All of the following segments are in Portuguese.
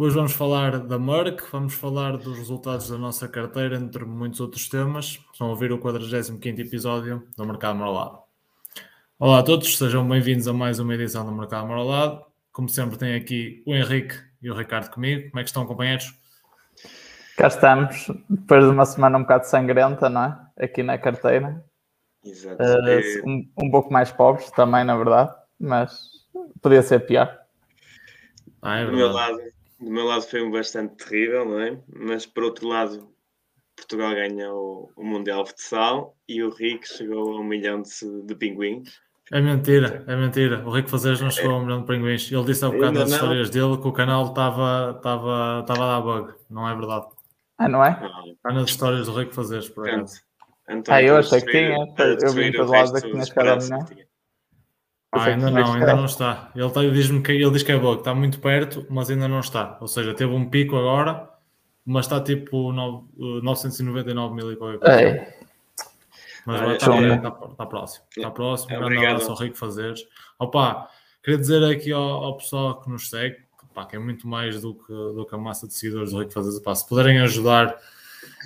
Hoje vamos falar da Merck, vamos falar dos resultados da nossa carteira, entre muitos outros temas. Vão ouvir o 45 episódio do Mercado Marolado. Olá a todos, sejam bem-vindos a mais uma edição do Mercado Marolado. Como sempre, tem aqui o Henrique e o Ricardo comigo. Como é que estão, companheiros? Cá estamos, depois de uma semana um bocado sangrenta, não é? Aqui na carteira. Exato. Uh, um, um pouco mais pobres também, na verdade, mas podia ser pior. Ah, é do, meu lado, do meu lado foi um bastante terrível, não é? Mas por outro lado, Portugal ganha o, o Mundial de Futsal e o Rick chegou a um milhão de, de pinguins. É mentira, é mentira. O Rico Fazeres não chegou a um milhão de pinguins. Ele disse há bocado nas histórias dele que o canal estava estava estava a dar bug. Não é verdade. Ah, não é? Está nas histórias do Rico Fazeres, por acaso. ah, eu achei que tinha. Eu vim para o lado da que tinha a Ah, ainda não, ainda não está. Ele, tá, diz que, ele diz que é bug, está muito perto, mas ainda não está. Ou seja, teve um pico agora, mas está tipo 9, 999 mil e qualquer coisa. Mas vai estar, está, está próximo. Está próximo. É, grande abraço ao Rico Fazeres. Opa, queria dizer aqui ao, ao pessoal que nos segue, opa, que é muito mais do que, do que a massa de seguidores do Rico Fazeres. Opa, se puderem ajudar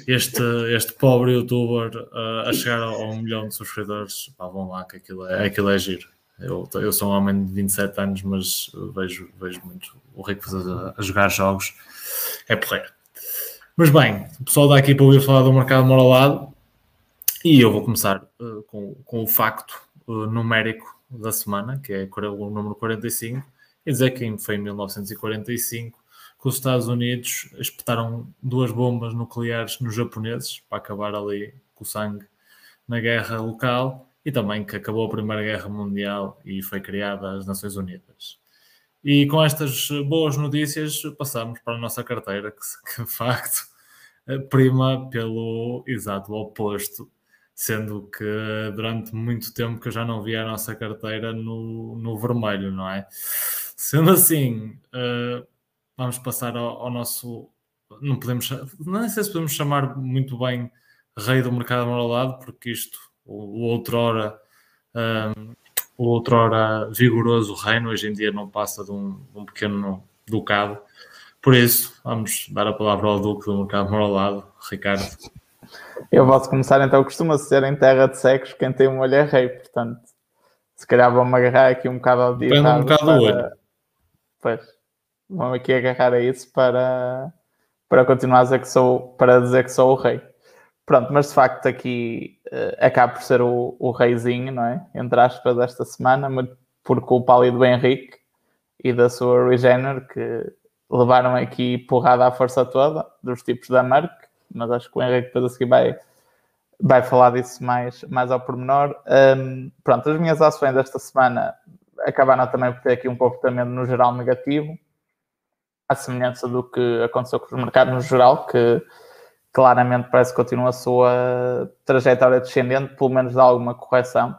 este, este pobre youtuber uh, a chegar ao, ao milhão de subscritores, opa, vão lá, que aquilo é, aquilo é giro. Eu, eu sou um homem de 27 anos, mas vejo, vejo muito o Rico a, a jogar jogos. É porreiro. Mas bem, o pessoal dá aqui para ouvir falar do mercado moralado e eu vou começar uh, com, com o facto uh, numérico da semana, que é o número 45, e dizer que foi em 1945 que os Estados Unidos espetaram duas bombas nucleares nos japoneses para acabar ali com o sangue na guerra local e também que acabou a Primeira Guerra Mundial e foi criada as Nações Unidas. E com estas boas notícias passamos para a nossa carteira, que, de facto eh, prima pelo exato oposto sendo que durante muito tempo que eu já não via a nossa carteira no, no vermelho, não é? Sendo assim, uh, vamos passar ao, ao, nosso. Não podemos. Não sei se podemos chamar muito bem rei do mercado moralado, porque isto, o, outrora. Um, o outrora vigoroso reino, hoje em dia não passa de um, um pequeno ducado. Por isso, vamos dar a palavra ao Duque do Mercado Moralado, Ricardo. Eu posso começar então, costuma ser em terra de secos quem tem um olho é rei, portanto, se calhar vamos agarrar aqui um bocado ao dia. um bocado para... olho. Pois, vamos aqui agarrar a isso para, para continuar a dizer que sou, para dizer que sou o rei. Pronto, mas de facto aqui uh, acaba por ser o, o reizinho, não é? Entre aspas, desta semana, por culpa ali do Henrique e da sua Regener, que levaram aqui porrada à força toda dos tipos da Merck mas acho que o Henrique depois a seguir vai, vai falar disso mais, mais ao pormenor. Um, pronto, as minhas ações desta semana acabaram também por ter aqui um comportamento no geral negativo, à semelhança do que aconteceu com os mercados no geral, que claramente parece que continua a sua trajetória descendente, pelo menos de alguma correção.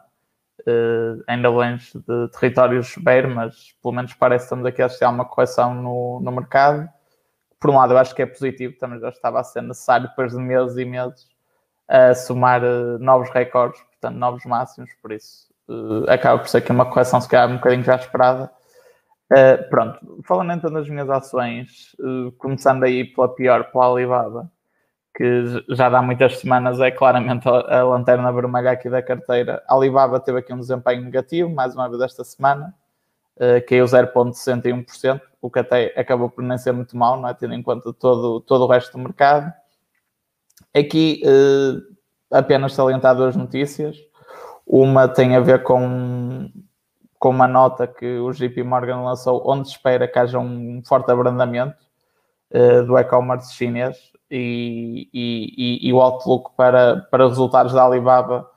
Uh, ainda longe de territórios beir, mas pelo menos parece que estamos aqui a assistir a uma correção no, no mercado por um lado, eu acho que é positivo, também já estava a ser necessário depois de meses e meses a somar uh, novos recordes, portanto, novos máximos, por isso uh, acaba por ser aqui uma correção, se calhar, um bocadinho já esperada. Pronto, falando então das minhas ações, começando aí pela pior, pela Alibaba, que já dá muitas semanas é claramente a, lanterna vermelha aqui da carteira. A Alibaba teve aqui um desempenho negativo, mais uma vez esta semana, uh, caiu 0,61%, o que até acabou por nem ser muito mal, não é? tendo em conta todo, todo o resto do mercado. Aqui uh, apenas salientar duas notícias. Uma tem a ver com, com uma nota que o JP Morgan lançou, onde espera que haja um forte abrandamento uh, do e-commerce chinês e, e, e, o outlook para, para resultados da Alibaba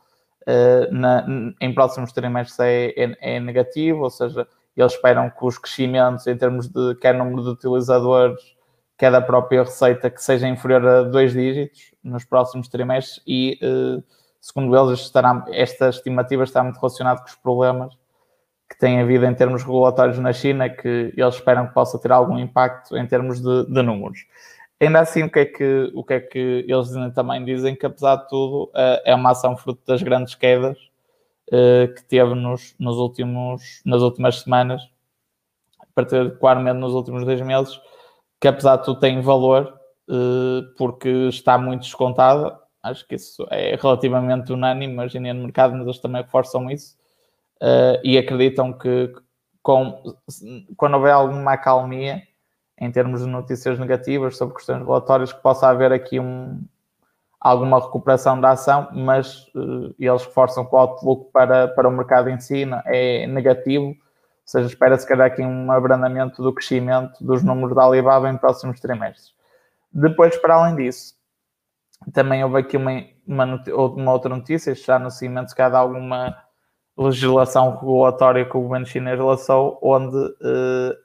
uh, na, em próximos trimestres é, é, é negativo, ou seja, eles esperam que os crescimentos em termos de quer número de utilizadores, quer da própria receita, que seja inferior a dois dígitos nos próximos trimestres e, eh, segundo eles, estará, esta estimativa está muito relacionada com os problemas que têm havido em termos regulatórios na China, que eles esperam que possa ter algum impacto em termos de, de números. Ainda assim, o que, é que, o que é que eles também dizem? Que, apesar de tudo, eh, é uma ação fruto das grandes quedas uh, que teve nos, nos últimos, nas últimas semanas, particularmente nos últimos dois meses, que apesar de tudo tem valor, uh, porque está muito descontada. Acho que isso é relativamente unânime, imaginem no mercado, mas eles também reforçam isso. E acreditam que com, quando houver alguma acalmia em termos de notícias negativas sobre questões regulatórias, que possa haver aqui um, alguma recuperação da ação, mas uh, eles reforçam que o outlook para, para o mercado em si é negativo, ou seja, espera-se calhar aqui um abrandamento do crescimento dos números da Alibaba em próximos trimestres. Depois, para além disso, também houve aqui uma, uma, uma outra notícia, já no seguimento de cada alguma legislação regulatória que o governo chinês lançou, onde, uh,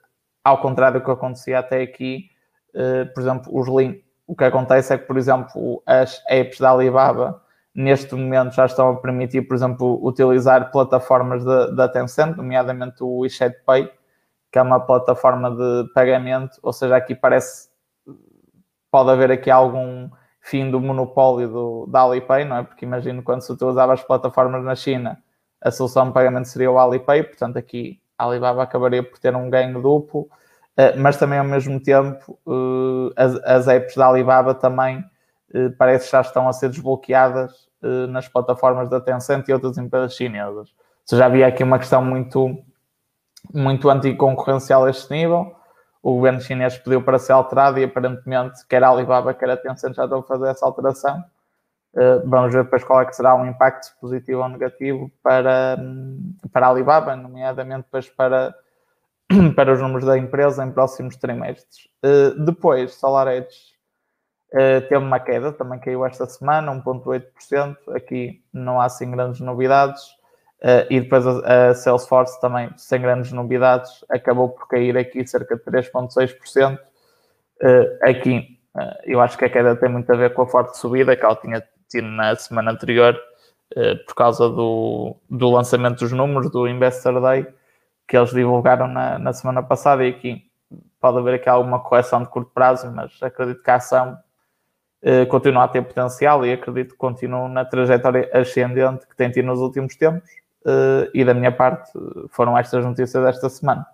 ao contrário do que acontecia até aqui, uh, por exemplo, os links o que acontece é que, por exemplo, as apps da Alibaba neste momento já estão a permitir, por exemplo, utilizar plataformas da Tencent, nomeadamente o WeChat Pay, que é uma plataforma de pagamento, ou seja, aqui parece pode haver aqui algum fim do monopólio do, da Alipay, não é? Porque imagino quando se utilizava as plataformas na China, a solução de pagamento seria o Alipay, portanto aqui a Alibaba acabaria por ter um ganho duplo. Eh, mas também ao mesmo tempo eh, as, apps da Alibaba também eh, parece que já estão a ser desbloqueadas nas plataformas da Tencent e outras empresas chinesas. Ou seja, havia aqui uma questão muito, muito anticoncorrencial a este nível. O governo chinês pediu para ser alterado e aparentemente quer a Alibaba, quer a Tencent já estão a fazer essa alteração. Vamos ver depois qual é que será o impacto positivo ou negativo para, para a Alibaba, nomeadamente depois para para os números da empresa em próximos trimestres. Uh, depois, SolarEdge uh, teve uma queda, também caiu esta semana, 1,8%. Aqui não há assim grandes novidades. E depois a, Salesforce também, sem grandes novidades, acabou por cair aqui cerca de 3,6%. Uh, aqui, eu acho que a queda tem muito a ver com a forte subida que ela tinha na semana anterior, por causa do, do lançamento dos números do Investor Day que eles divulgaram na, na semana passada e aqui pode haver aqui alguma correção de curto prazo, mas acredito que a ação eh, continua a ter potencial e acredito que continua na trajetória ascendente que tem tido nos últimos tempos. Eh, e da minha parte, foram estas notícias desta semana.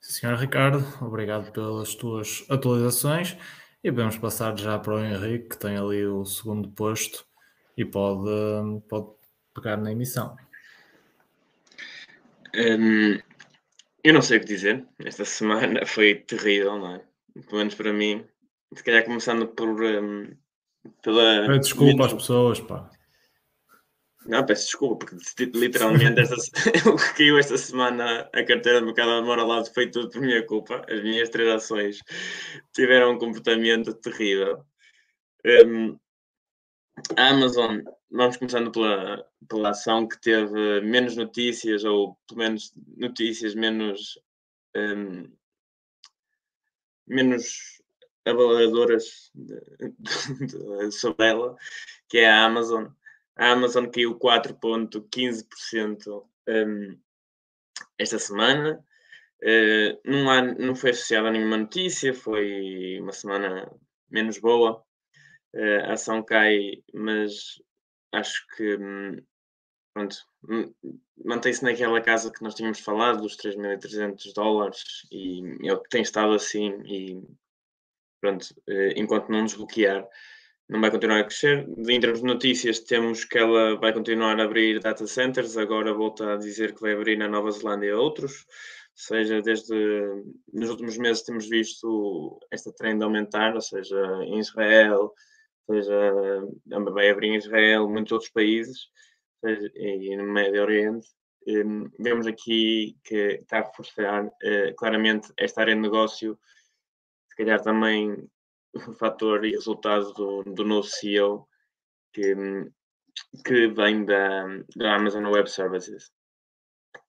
Senhor Ricardo, obrigado pelas tuas atualizações e vamos passar já para o Henrique, que tem ali o segundo posto e pode, pode pegar na emissão. Um, eu não sei o que dizer. Esta semana foi terrível, não é? Pelo menos para mim. Se calhar começando por. Um, pela. Desculpa às pessoas, pá. Não, peço desculpa, porque literalmente esta, o que caiu esta semana a carteira de mercado de lado foi tudo por minha culpa. As minhas três ações tiveram um comportamento terrível. Um, a Amazon vamos começando pela, pela ação que teve menos notícias, ou pelo menos notícias menos, um, menos avaladoras sobre ela, que é a Amazon. A Amazon caiu 4,15% um, esta semana. Uh, não, há, não foi associada a nenhuma notícia, foi uma semana menos boa. Uh, a ação cai, mas acho que hum, pronto, hum, mantém-se naquela casa que nós tínhamos falado, dos 3.300 dólares, e é o que tem estado assim, e pronto, eh, enquanto não desbloquear, não vai continuar a crescer. Em termos de notícias, temos que ela vai continuar a abrir data centers, agora volta a dizer que vai abrir na Nova Zelândia outros, ou seja, desde nos últimos meses temos visto esta trend aumentar, ou seja, em Israel, seja, vai abrir em Israel, muitos outros países, seja, e no Médio Oriente. Um, vemos aqui que está a reforçar uh, claramente esta área de negócio, se calhar também fator e resultado do, do novo CEO que, que vem da, da Amazon Web Services.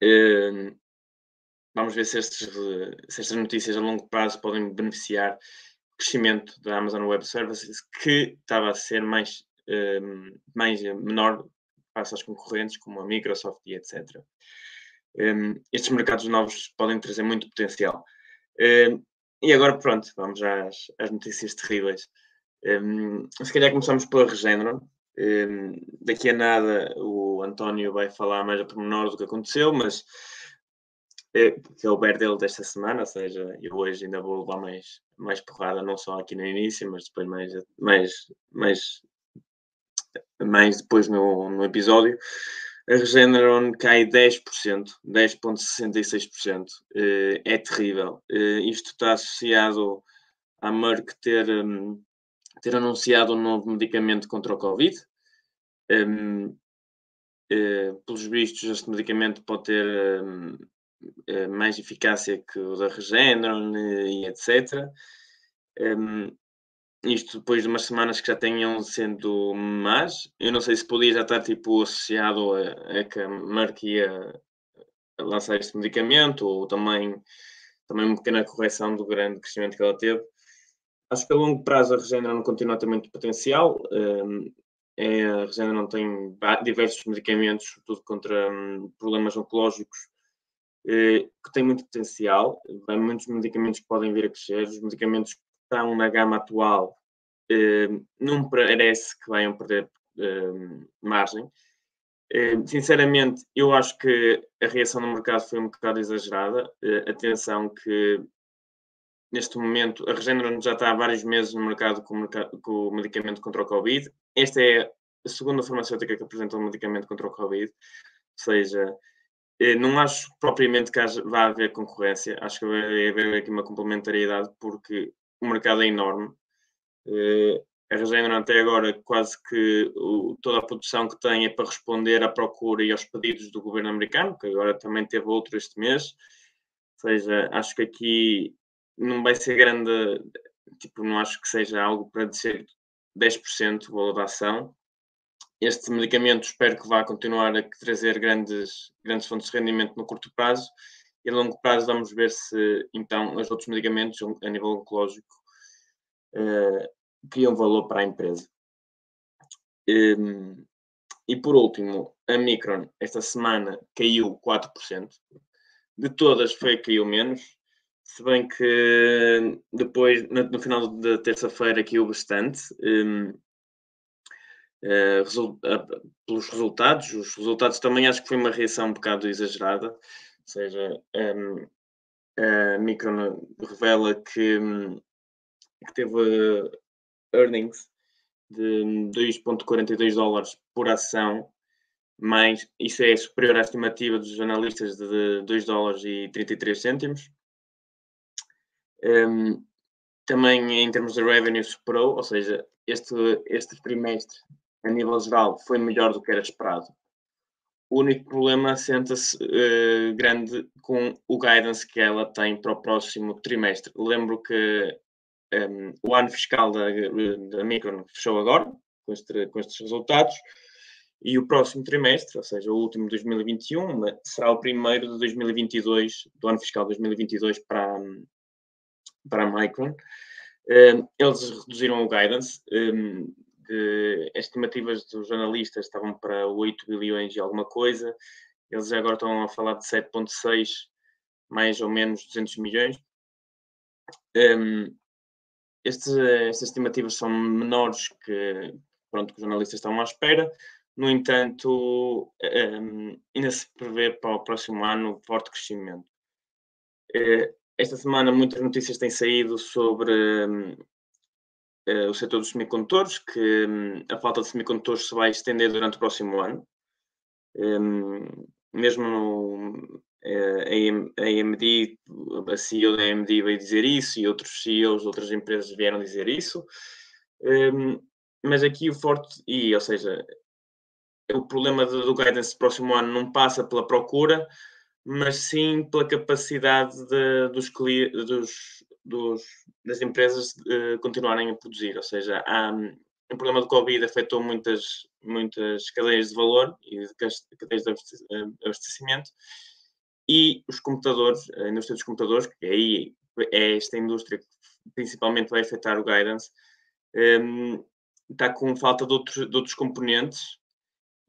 Um, vamos ver se, estes, se estas notícias a longo prazo podem beneficiar crescimento da Amazon Web Services que estava a ser mais, um, ehm, mais menor face aos concorrentes como a Microsoft e etc. Um, estes mercados novos podem trazer muito potencial. Um, e agora, pronto, vamos às, às notícias terríveis. se calhar começamos pela Regeneron. daqui a nada o António vai falar mais a pormenor do que aconteceu, mas é, que é o bear dele desta semana, ou seja, eu hoje ainda vou levar mais, mais porrada, não só aqui no início, mas depois mais, mais, mais, mais depois no, no episódio. A Regeneron cai 10%, 10,66%. Uh, é terrível. Uh, isto está associado à Merck ter, um, ter anunciado um novo medicamento contra o Covid. Um, uh, eh, pelos vistos, este medicamento pode ter um, eh, mais eficácia que o da Regeneron e etc. Isto depois de umas semanas que já tenham sendo más. Eu não sei se podia já estar tipo associado a, a que a Merck ia lançar este medicamento ou também, também uma pequena correção do grande crescimento que ela teve. Acho que a longo prazo a Regeneron continua a ter muito potencial. Um, é, a Regeneron tem diversos medicamentos, sobretudo contra um, problemas oncológicos, eh, que tem muito potencial, há muitos medicamentos que podem vir a crescer, os medicamentos estão na gama atual eh, não parece que venham perder eh, margem. Sinceramente, eu acho que a reação no mercado foi um bocado exagerada. Atenção que neste momento a Regeneron já está há vários meses no mercado com, o medicamento contra o Covid. Esta é a segunda farmacêutica que apresenta um medicamento contra o Covid, ou seja, eh, não acho propriamente que vá haver concorrência, acho que vai haver aqui uma complementariedade, porque o mercado é enorme. Eh, a Regeneron até agora quase que toda a produção que tem é para responder à procura e aos pedidos do governo americano, que agora também teve outro este mês. Ou seja, acho que aqui não vai ser grande, tipo, não acho que seja algo para descer 10% o valor da ação este medicamento espero que vá continuar a trazer grandes, grandes fontes de rendimento no curto prazo e a longo prazo vamos ver se então os outros medicamentos a nível oncológico uh, criam valor para a empresa. Um, e por último, a Micron esta semana caiu 4%. De todas foi a que caiu menos, se bem que depois, no, final da terça-feira, caiu bastante. Um, Uh, pelos resultados. Os resultados também acho que foi uma reação um bocado exagerada, seja, um, a Micron revela que, hum, que teve uh, earnings de 2,42 dólares por ação, mas isso é superior à estimativa dos analistas de 2 dólares e 33 cêntimos. Um, também em termos de revenue superou, ou seja, este, este trimestre a nível geral, foi melhor do que era esperado. O único problema senta-se uh, grande com o guidance que ela tem para o próximo trimestre. Lembro que um, ehm, o ano fiscal da, da Micron fechou agora, com, este, com estes resultados, e o próximo trimestre, ou seja, o último de 2021, será o primeiro de 2022, do ano fiscal 2022 para, para a Micron. Um, ehm, eles reduziram o guidance. Um, ehm, as estimativas dos jornalistas estavam para 8 bilhões e alguma coisa, eles agora estão a falar de 7,6, mais ou menos 200 milhões. Um, estes, estas estimativas são menores que, pronto, que os jornalistas estavam à espera. No entanto, um, ainda se prevê para o próximo ano forte crescimento. Uh, esta semana muitas notícias têm saído sobre um, uh, o setor dos semicondutores, que um, a falta de semicondutores se vai estender durante o próximo ano. Um, mesmo no, uh, a AMD, a CEO da AMD veio dizer isso e outros CEOs de outras empresas vieram dizer isso. Um, mas aqui o forte, e, ou seja, o problema do, do guidance do próximo ano não passa pela procura, mas sim pela capacidade de, dos, dos, dos, das empresas uh, continuarem a produzir. Ou seja, há, um, o problema do Covid afetou muitas, muitas cadeias de valor e cadeias de abastecimento e os computadores, a indústria dos computadores, que aí é esta indústria que principalmente vai afetar o guidance, um, está com falta de outros, de outros componentes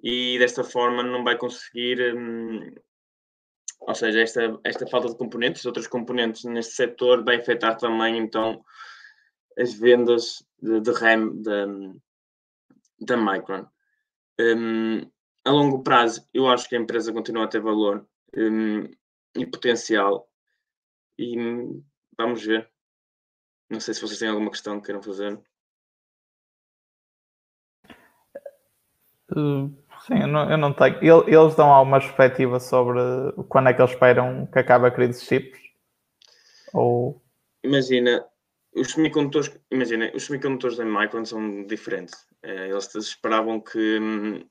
e desta forma não vai conseguir um, ou seja, esta, esta falta de componentes, outros componentes neste setor, vai afetar também então as vendas de, de RAM da, da Micron. Um, a longo prazo, eu acho que a empresa continua a ter valor. Um, e potencial. E vamos ver. Não sei se vocês têm alguma questão que queiram fazer. Uh, sim, eu não, eu não tenho. Eles dão alguma perspectiva sobre quando é que eles esperam que acabe a crise de chips? Ou... Imagina, os semicondutores, imagina, os semicondutores da Micron são diferentes. Eh, eles esperavam que,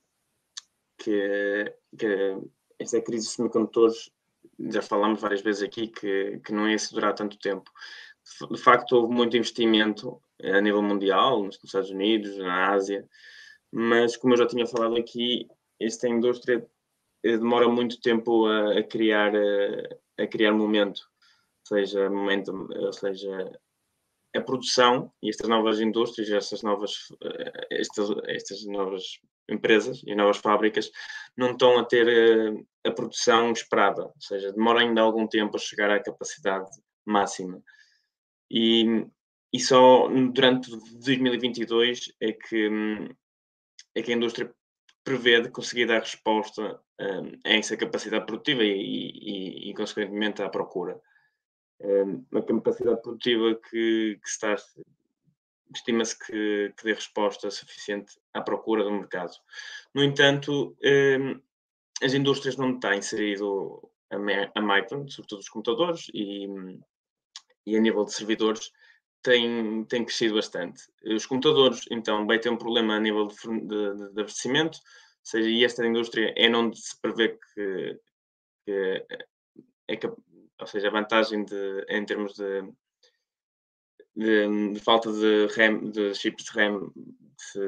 que, que esta crise de semicondutores, já falámos várias vezes aqui, que, que não ia se durar tanto tempo. De facto, houve muito investimento a nível mundial, nos Estados Unidos, na Ásia, mas como eu já tinha falado aqui, esta indústria eh, demora muito tempo a, a criar a, a criar momento, seja momento, ou seja, a produção e estas novas indústrias, estas novas, eh, estas, estas novas empresas e novas fábricas não estão a ter eh, a produção esperada, ou seja, demora ainda algum tempo a chegar à capacidade máxima. E, e só durante 2022 é que, é que a indústria prevê de conseguir dar resposta um, a essa capacidade produtiva e, e, e, consequentemente, à procura uma capacidade produtiva que, que está estima-se que, que, dê resposta suficiente à procura do mercado. No entanto, as indústrias não têm inserido a, a Micron, sobretudo os computadores, e, e a nível de servidores, tem, tem crescido bastante. Os computadores, então, vai ter um problema a nível de, de, de abastecimento, ou seja, e esta indústria é onde se prevê que, que é, ou seja, a vantagem de, em termos de, de, de falta de, RAM, de chips de RAM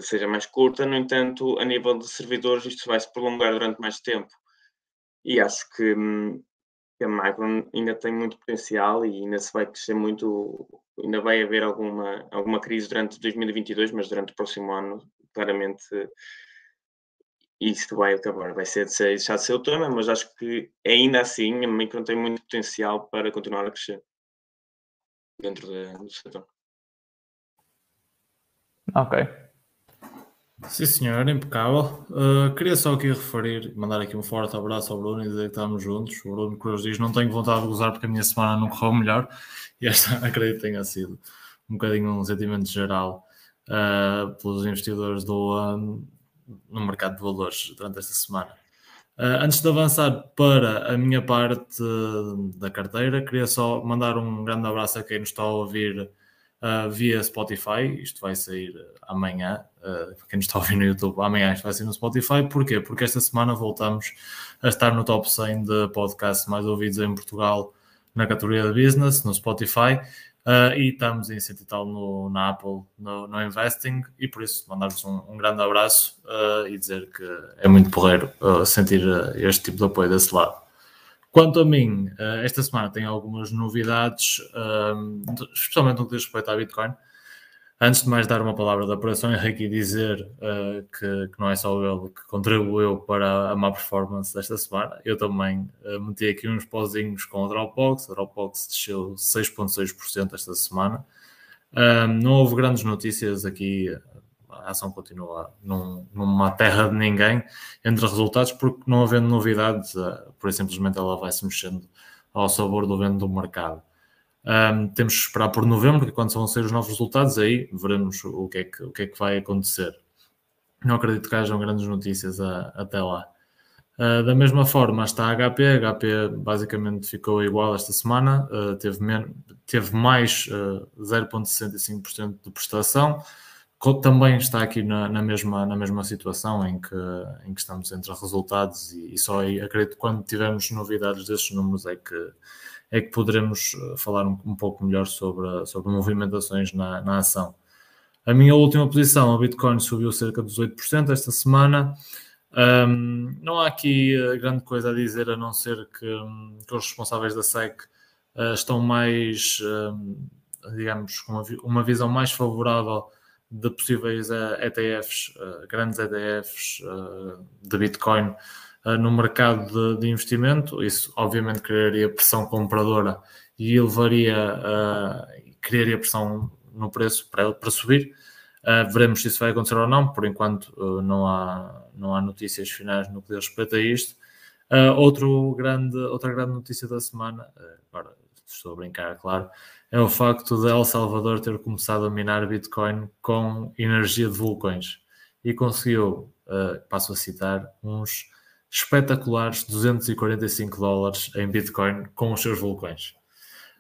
seja mais curta, no entanto, a nível de servidores, isto vai se prolongar durante mais tempo. E acho que, que a Micron ainda tem muito potencial e ainda se vai crescer muito, ainda vai haver alguma, alguma crise durante 2022, mas durante o próximo ano, claramente isto vai acabar, vai ser, deixar de ser o tema, mas acho que ainda assim a Micron tem muito potencial para continuar a crescer dentro de, do setor. Ok. Sim, senhor, impecável. Uh, queria só aqui referir, mandar aqui um forte abraço ao Bruno e dizer que estamos juntos. O Bruno Cruz diz: Não tenho vontade de gozar porque a minha semana não correu melhor. E esta acredito tenha sido um bocadinho um sentimento geral uh, pelos investidores do, ano no mercado de valores durante esta semana. Antes de avançar para a minha parte da carteira, queria só mandar um grande abraço a quem nos está a ouvir uh, via Spotify. Isto vai sair amanhã. Uh, quem nos está a ouvir no YouTube, amanhã isto vai sair no Spotify. Porquê? Porque esta semana voltamos a estar no top 100 de podcasts mais ouvidos em Portugal na categoria de business, no Spotify. Uh, e estamos em e tal no, na Apple, no, no Investing, e por isso mandar-vos um, um, grande abraço uh, e dizer que é muito porreiro uh, sentir este tipo de apoio desse lado. Quanto a mim, esta semana tem algumas novidades, especialmente no que diz respeito à Bitcoin. Antes de mais dar uma palavra da operação, Henrique dizer uh, que, que, não é só ele que contribuiu para a má performance desta semana. Eu também uh, meti aqui uns pozinhos com a Dropbox. A Dropbox desceu 6,6% esta semana. não houve grandes notícias aqui. A ação continua num, numa terra de ninguém entre resultados, porque não havendo novidades, uh, por simplesmente ela vai se mexendo ao sabor do vento do mercado. Um, temos que esperar por novembro, que quando vão ser os novos resultados, aí veremos o que é que, o que, é que vai acontecer. Não acredito que hajam grandes notícias a, até lá. Uh, da mesma forma está a HP, a HP basicamente ficou igual esta semana, uh, teve, teve mais uh, ah, 0,65% de prestação, também está aqui na, na, mesma, na mesma situação em que, em que estamos entre resultados e, e só aí acredito que quando tivermos novidades desses números é que, é que poderemos eh, falar um, um pouco melhor sobre, sobre movimentações na, na ação. A minha última posição, a Bitcoin subiu cerca de 18% esta semana. Um, não há aqui eh, grande coisa a dizer a não ser que, hum, que os responsáveis da SEC uh, estão mais, um, digamos, com uma, uma, visão mais favorável de possíveis ETFs, uh, grandes ETFs de Bitcoin uh, no mercado de, de, investimento. Isso, obviamente, criaria pressão compradora e elevaria, criaria pressão no preço para, para subir. Veremos se isso vai acontecer ou não. Por enquanto, não, há, não há notícias finais no que diz respeito a isto. Outro grande, outra grande notícia da semana, agora estou a brincar, claro, é o facto de El Salvador ter começado a minar Bitcoin com energia de vulcões e conseguiu, uh, passo a citar, uns espetaculares 245 dólares em Bitcoin com os seus vulcões.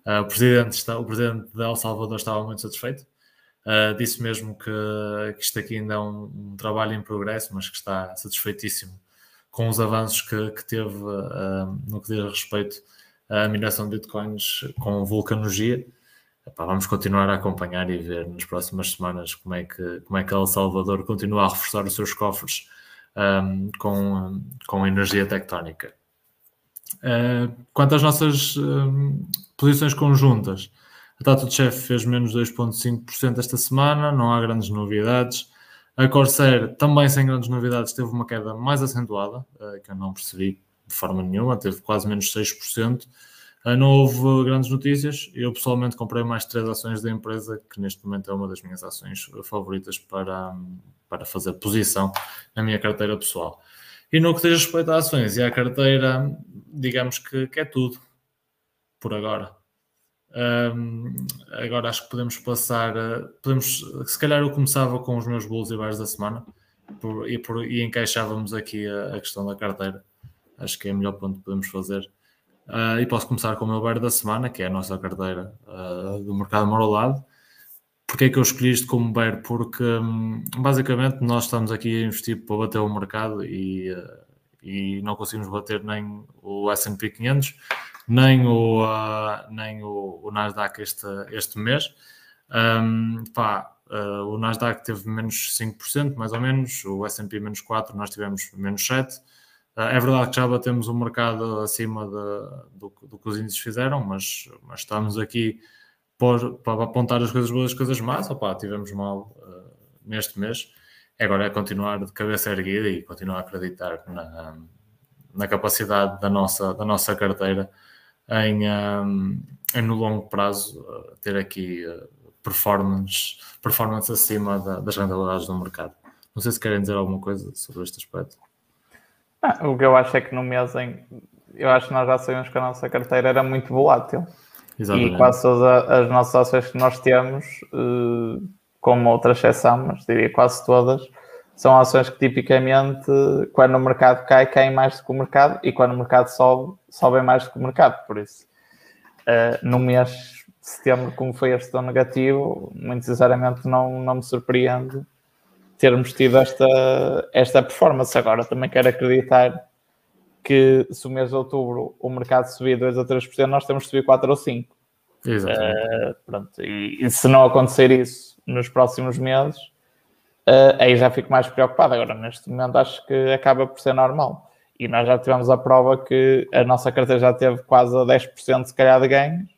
Uh, o, presidente está, o presidente de El Salvador estava muito satisfeito. Uh, disse mesmo que, que isto aqui ainda é um, um, trabalho em progresso, mas que está satisfeitíssimo com os avanços que, que teve uh, no que diz respeito à mineração de bitcoins com vulcanologia. Epá, vamos continuar a acompanhar e ver nas próximas semanas como é que, como é que El Salvador continua a reforçar os seus cofres um, com, com energia tectónica. Uh, quanto às nossas um, posições conjuntas, a Tato de Chef fez menos 2,5% esta semana, não há grandes novidades. A Corsair, também sem grandes novidades, teve uma queda mais acentuada, uh, que eu não percebi de forma nenhuma, teve quase menos 6%. Uh, não houve grandes notícias. Eu pessoalmente comprei mais três ações da empresa, que neste momento é uma das minhas ações favoritas para, para fazer posição na minha carteira pessoal. E no que diz respeito a ações e à carteira, digamos que, que é tudo por agora. Um, agora acho que podemos passar. Podemos, se calhar eu começava com os meus bolos e bares da semana por, e, por, e encaixávamos aqui a, a, questão da carteira. Acho que é o melhor ponto que podemos fazer. Uh, e posso começar com o meu bar da semana, que é a nossa carteira uh, do mercado morolado. Porquê é que eu escolhi isto como bear? Porque hum, basicamente nós estamos aqui a investir para bater o mercado e, uh, e não conseguimos bater nem o S&P 500, nem o, nem o, o, Nasdaq este, este mês. Um, pá, o Nasdaq teve menos 5%, mais ou menos, o S&P menos 4%, nós tivemos menos 7%. É verdade que já batemos o mercado acima de, do, do, que os índices fizeram, mas, mas estamos aqui por, para apontar as coisas boas e as coisas más, opá, tivemos mal uh, neste mês. Agora é continuar de cabeça erguida e continuar a acreditar na, na capacidade da nossa, da nossa carteira em, um, em no longo prazo uh, ter aqui uh, performance, performance acima da, das rentabilidades do mercado. Não sei se querem dizer alguma coisa sobre este aspecto. Ah, o que eu acho é que no mês em. Eu acho que nós já sabemos que a nossa carteira era muito volátil. Exatamente. E quase todas as nossas ações que nós temos, uh, como outra exceção, mas diria quase todas, são ações que tipicamente, quando o mercado cai, caem mais do que o mercado, e quando o mercado sobe, sobem mais do que o mercado. Por isso, uh, no mês de setembro, como foi este tão negativo, muito sinceramente não, não me surpreende termos tido esta, esta performance. Agora também quero acreditar que se o mês de outubro o mercado subir 2 ou 3%, nós temos que subir 4 ou 5%. Exatamente. Uh, pronto. E, e, se não acontecer isso nos próximos meses, uh, aí já fico mais preocupado. Agora, neste momento, acho que acaba por ser normal. E nós já tivemos a prova que a nossa carteira já teve quase a 10% se calhar de ganhos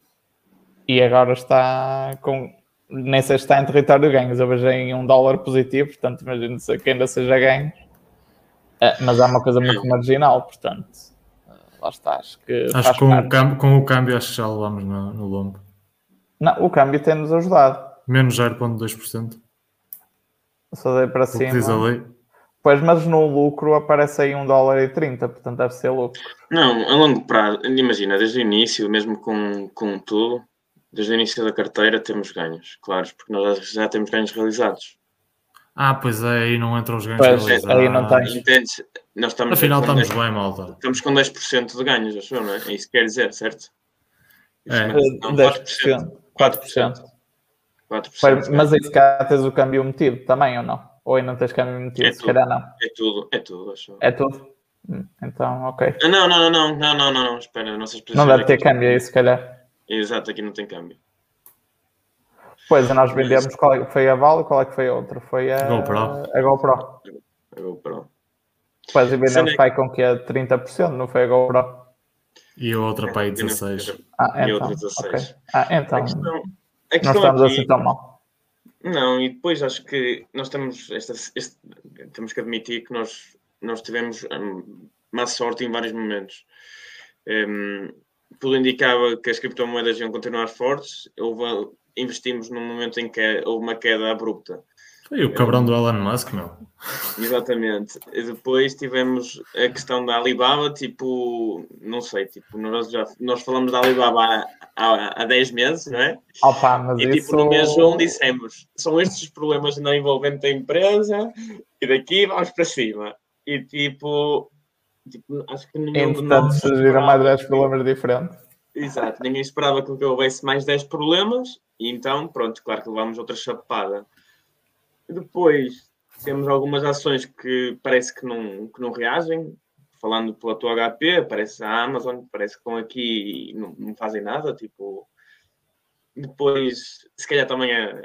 e agora está com. Nem sei se está em território de ganhos, eu vejo em um dólar positivo, portanto, imagino que ainda seja ganho é, mas é uma coisa muito marginal, portanto, lá está. Acho que, acho que com, o câmbio, com o câmbio acho que já levamos no, no lombo. Não, o câmbio tem-nos ajudado. Menos 0,2%. Só dei para cima. Diz a lei. Pois, mas no lucro aparece aí um dólar e 30, portanto deve ser lucro. Não, a longo prazo, imagina, desde o início, mesmo com, com tudo, desde o início da carteira temos ganhos, claro, porque nós já temos ganhos realizados. Ah, pois é, aí não entram os ganhos pois, Aí não tens. Entendes? Nós estamos Afinal, estamos 10, bem, malta. Estamos com 10% de ganhos, acho eu, não é? É isso que quer dizer, certo? É. Não, 10%. 4%. 4%. mas aí se calhar tens o câmbio metido também, ou não? Ou ainda não tens câmbio metido? É se calhar não. É tudo, é tudo, acho. É tudo? Hum, então, ok. Ah, não, não, não, não, não, não, não, espera, nossas Não deve ter câmbio aí, se calhar. Exato, aqui não tem câmbio. Pois, nós vendemos qual é, foi a Vale qual é que foi a outra? Foi a GoPro. A GoPro. A GoPro. Depois vendemos é... pai com que é 30%, não foi a GoPro? E a outra pai 16%. Ah, então, e outra 16%. Okay. Ah, então. A questão, a questão não estamos aqui... assim tão mal. Não, e depois acho que nós temos, esta, este, temos que admitir que nós, nós tivemos um, má sorte em vários momentos. Um, tudo indicava que as criptomoedas iam continuar fortes. Houve investimos num momento em que houve uma queda abrupta Foi o cabrão do Elon Musk, meu. Exatamente. E depois tivemos a questão da Alibaba, tipo, não sei, tipo, nós, já, nós falamos da Alibaba há, há, há 10 meses, não é? Opa, mas e tipo, isso... no mês 1 dissemos, são estes os problemas não envolvendo a empresa, e daqui vamos para cima. E tipo, tipo acho que nenhum de Entretanto, surgiram mais esperava 10 problemas diferentes. Exato, ninguém esperava que houvesse mais 10 problemas, e então, pronto, claro que levámos outra chapada. Depois temos algumas ações que parece que não, que não reagem. Falando pela tua HP, parece a Amazon, parece que estão aqui e não, não fazem nada. Tipo, depois, se calhar também a,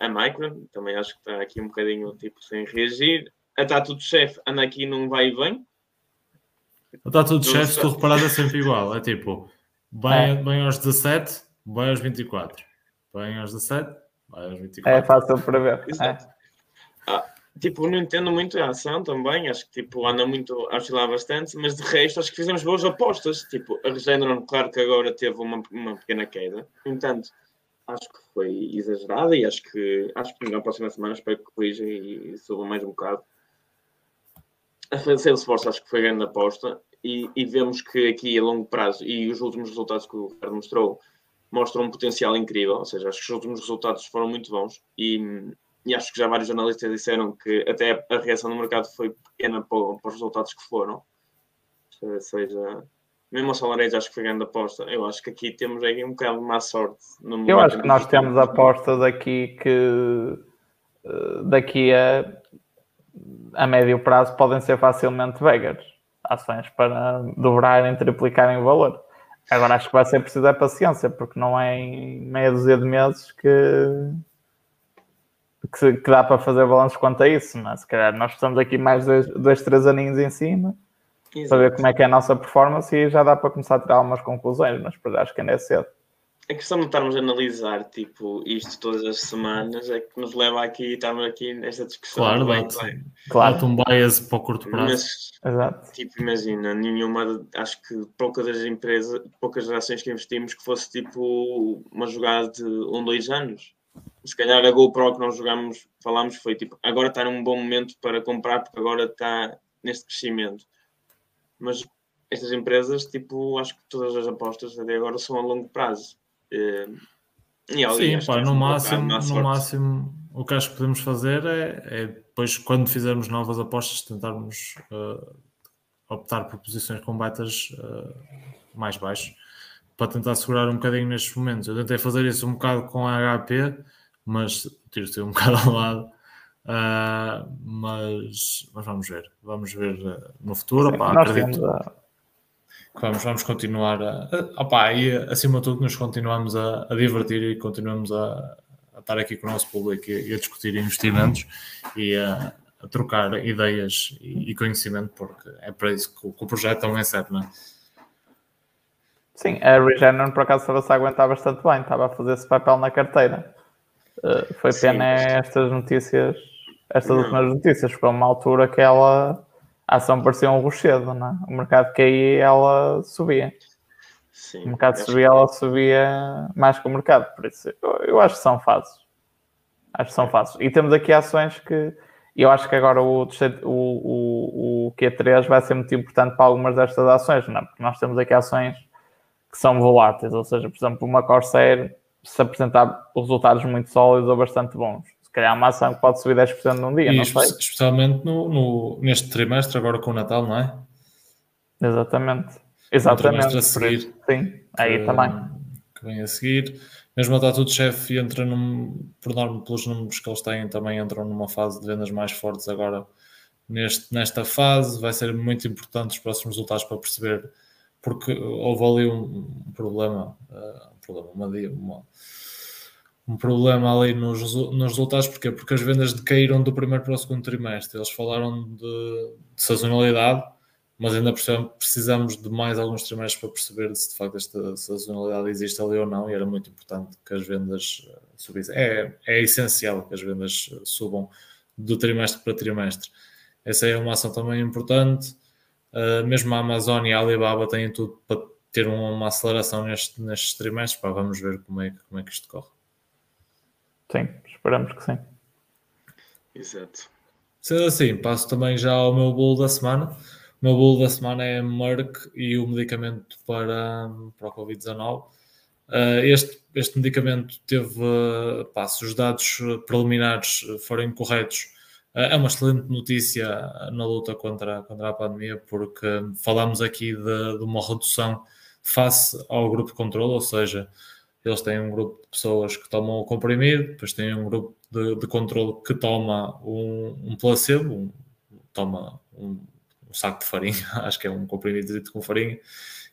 a, a Micron, também acho que está aqui um bocadinho tipo, sem reagir. A Tatu do Chef anda aqui num vai e vem. Está tudo se sei. tu reparares é sempre igual. É tipo, bem, bem aos 17, bem aos 24. Bem aos 17, bem aos 24. É fácil para ver. É. Exato. Ah, tipo, não entendo muito a ação também, acho que tipo, anda muito a oscilar bastante, mas de resto acho que fizemos boas apostas. Tipo, a Regeneron, claro que agora teve uma, uma pequena queda, no entanto, acho que foi exagerada e acho que acho que na próxima semana espero que corrija e, e suba mais um bocado. A Salesforce acho que foi grande aposta e, e vemos que aqui a longo prazo e os últimos resultados que o Ricardo mostrou mostram um potencial incrível, ou seja, acho que os últimos resultados foram muito bons e, e acho que já vários analistas disseram que até a reação do mercado foi pequena para, para os resultados que foram. Ou seja, mesmo a SolarEdge acho que foi grande aposta. Eu acho que aqui temos aí um bocado de má sorte. No Eu acho que nós temos apostas aqui que eh, daqui a, a médio prazo podem ser facilmente vegas. Ações para dobrarem, triplicarem o valor. Agora acho que vai ser preciso é paciência, porque não é em meia dúzia de meses que, que, que dá para fazer balanços quanto a isso. Mas se calhar nós precisamos aqui mais dois, dois três aninhos em cima para ver como é que é a nossa performance e já dá para começar a tirar algumas conclusões, mas por acho que ainda é cedo. A questão de estarmos a analisar tipo, isto todas as semanas é que nos leva aqui, estamos aqui nesta discussão. Claro, Bem, dá-te bem. Claro, um bias para o curto prazo. Mas exato. Tipo, imagina, nenhuma, acho que poucas das empresas, poucas das ações que investimos que fosse tipo uma jogada de um, dois anos. Se calhar a GoPro que nós jogámos, falámos, foi tipo, agora está num bom momento para comprar porque agora está neste crescimento. Mas estas empresas, tipo, acho que todas as apostas até agora são a longo prazo. Eh, E, ali, Sim, pá, no máximo, no sorte. máximo, o que acho que podemos fazer é, é depois, quando fizermos novas apostas, tentarmos eh, optar por posições com betas eh, mais baixos para tentar segurar um bocadinho nestes momentos. Eu tentei fazer isso um bocado com a HP, mas o tiro saiu um bocado ao lado. Ah, mas, mas vamos ver, vamos ver no futuro. Nós acredito, temos que vamos, vamos continuar a, a, opá, e acima de tudo nos continuamos a, a divertir e continuamos a, a estar aqui com o nosso público e, e a discutir investimentos e a, trocar ideias e, e conhecimento, porque é para isso que o, que o projeto também serve, não é? Sim, a Regeneron por acaso estava-se a aguentar bastante bem, estava a fazer esse papel na carteira. Uh, foi Sim, pena mas- estas notícias, estas Não. últimas notícias, foi uma altura que ela, a ação parecia um rochedo, não é? O mercado caía e ela subia. Sim, O mercado subia, ela subia mais que o mercado. Por isso, eu, eu acho que são fases. Acho que são fases. E temos aqui ações que eu acho que agora o, o, o, o Q3 vai ser muito importante para algumas destas ações, não é? Porque nós temos aqui ações que são voláteis, ou seja, por exemplo, uma Corsair se apresentar resultados muito sólidos ou bastante bons. Calhar uma ação que pode subir 10% num dia, E não espe- sei. especialmente no, no- neste trimestre, agora com o Natal, não é? Exatamente. Exatamente. trimestre a seguir. Sim, aí que- também. Que vem a seguir. Mesmo a Tatu de Chefe entra num, por norma, pelos números que eles têm, também entram numa fase de vendas mais fortes agora neste, nesta fase. Vai ser muito importante os próximos resultados para perceber porque houve ali um, um problema, uh, um problema, uma, uma- um problema ali nos, nos resultados, porque Porque as vendas decaíram do primeiro para o segundo trimestre. Eles falaram de, de sazonalidade, mas ainda precisam- precisamos de mais alguns trimestres para perceber se de facto esta sazonalidade existe ali ou não, e era muito importante que as vendas eh, subissem. É, é essencial que as vendas eh, subam do trimestre para trimestre. Essa é uma ação também importante. Uh, mesmo a Amazon e a Alibaba têm tudo para ter uma aceleração neste, nestes trimestres. Pá, vamos ver como é, como é que isto corre. Sim, esperamos que sim. Exato. Sendo assim, passo também já ao meu bolo da semana. O meu bolo da semana é Merck e o medicamento para, para o Covid-19. Uh, este, este medicamento teve, uh, pá, se os dados preliminares forem corretos, uh, é uma excelente notícia na luta contra, contra a pandemia, porque falamos aqui de, de uma redução face ao grupo de controle, ou seja, eles têm um grupo de pessoas que tomam o comprimido, depois têm um grupo de, de controle que toma um, um placebo, um, toma um, um, saco de farinha, acho que é um comprimido com farinha,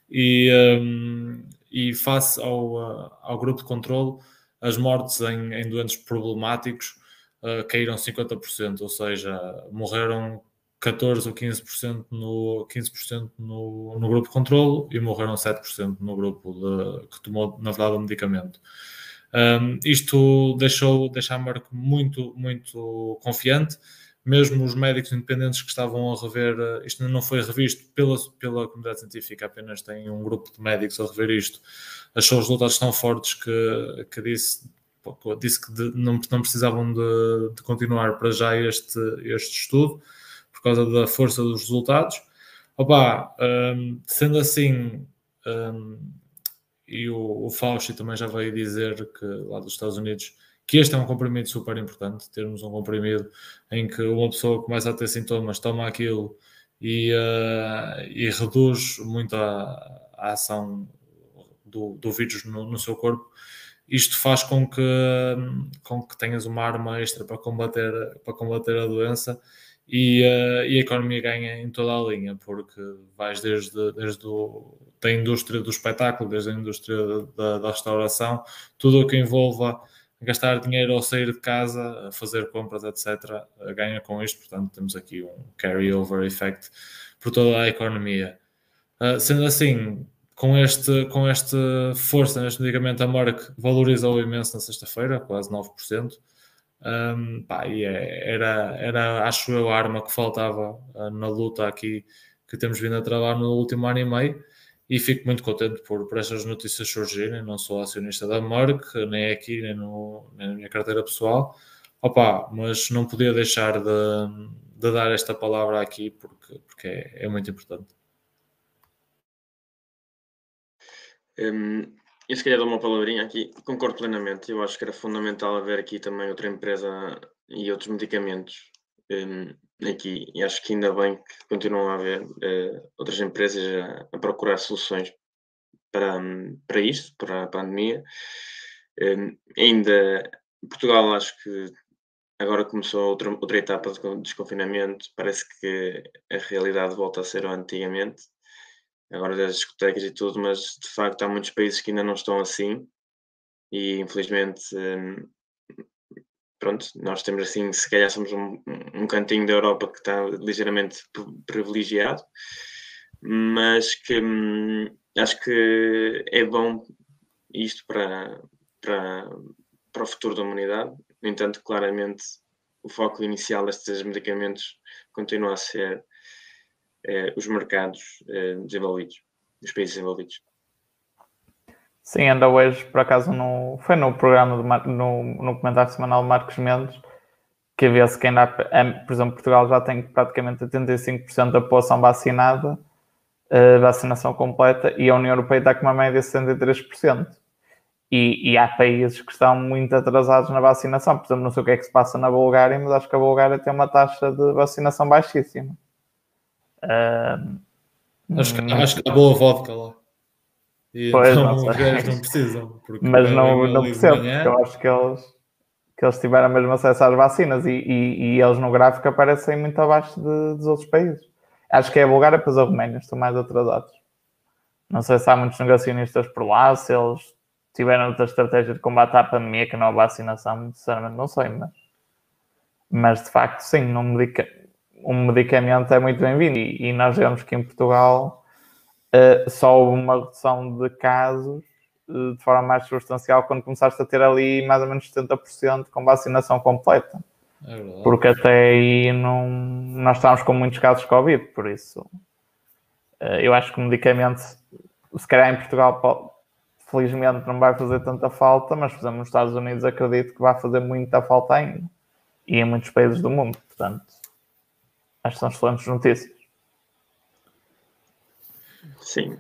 e, um, e face ao, ao grupo de controle, as mortes em, em doentes problemáticos uh, caíram 50%, ou seja, morreram 14 ou 15% no, 15% no, no grupo de controle e morreram 7% no grupo de, que tomou, na verdade, o medicamento. Um, isto deixou, deixou a Merck muito, muito confiante. Mesmo os médicos independentes que estavam a rever, eh, isto não foi revisto pela, pela comunidade científica, apenas tem um grupo de médicos a rever isto. Achou os resultados tão fortes que, que disse, disse que de, não, não precisavam de, de continuar para já este, este estudo causa da força dos resultados. Opa, um, sendo assim, um, e o, o Fauci também já veio dizer que lá dos Estados Unidos que este é um comprimido super importante, termos um comprimido em que uma pessoa começa a ter sintomas, toma aquilo e, uh, e reduz muito a, a ação do, do vírus no, no, seu corpo. Isto faz com que, com que tenhas uma arma extra para combater, para combater a doença e, uh, e, a economia ganha em toda a linha, porque vais desde, desde o, da indústria do espetáculo, desde a indústria da, da restauração, tudo o que envolva gastar dinheiro ao sair de casa, fazer compras, etc., ganha com isto. Portanto, temos aqui um carry-over effect por toda a economia. Uh, sendo assim, com este, com esta força neste medicamento, a Merck valorizou imenso na sexta-feira, quase 9%. Um, pá, e é, era, era, acho eu, a arma que faltava uh, na luta aqui que temos vindo a trabalhar no último ano e meio. E fico muito contente por, por estas notícias surgirem. Não sou acionista da Merck, nem aqui, nem, no, nem na minha carteira pessoal. Opa, mas não podia deixar de, de dar esta palavra aqui porque, porque é, é muito importante. Um, eu se calhar dou uma palavrinha aqui, concordo plenamente. Eu acho que era fundamental haver aqui também outra empresa e outros medicamentos um, aqui. E acho que ainda bem que continuam a haver uh, outras empresas a, a, procurar soluções para, um, para isto, para a pandemia. Um, ainda Portugal acho que agora começou outra, outra etapa de desconfinamento. Parece que a realidade volta a ser o antigamente agora das discotecas e tudo, mas de facto há muitos países que ainda não estão assim e infelizmente hum, pronto, nós temos assim, se calhar somos um, um cantinho da Europa que está ligeiramente privilegiado, mas que hum, acho que é bom isto para, para, para o futuro da humanidade. No entanto, claramente o foco inicial destes medicamentos continua a ser os mercados eh, desenvolvidos, os países desenvolvidos. Sim, ainda hoje, por acaso, no, foi no programa, de, no, no comentário semanal de Marcos Mendes, que vê-se que ainda, por exemplo, Portugal já tem praticamente 85% da população vacinada, uh, vacinação completa, e a União Europeia está com uma média de 63%. E, e, há países que estão muito atrasados na vacinação. Por exemplo, não sei o que é que se passa na Bulgária, mas acho que a Bulgária tem uma taxa de vacinação baixíssima. Uh, acho, que, hum, acho que há boa vodka lá. E pois, então não, os gajos não precisam. Mas não, não percebo, porque eu acho que eles, que eles tiveram mesmo acesso às vacinas e, e, e eles no gráfico aparecem muito abaixo de, dos outros países. Acho que é a Bulgária, depois a Roménia, estão mais atrasados. Não sei se há muitos negacionistas por lá, se eles tiveram outra estratégia de combate à pandemia que não a vacinação, sinceramente não sei, mas, mas de facto sim, não medica, um medicamento é muito bem-vindo. E, e, nós vemos que em Portugal uh, só houve uma redução de casos uh, de forma mais substancial quando começaste a ter ali mais ou menos 70% com vacinação completa. É Porque até aí não, nós estávamos com muitos casos de Covid, por isso uh, eu acho que o medicamento, se calhar em Portugal, felizmente não vai fazer tanta falta, mas exemplo nos Estados Unidos acredito que vai fazer muita falta ainda. e em muitos países do mundo. Portanto, acho que são excelentes notícias. Sim.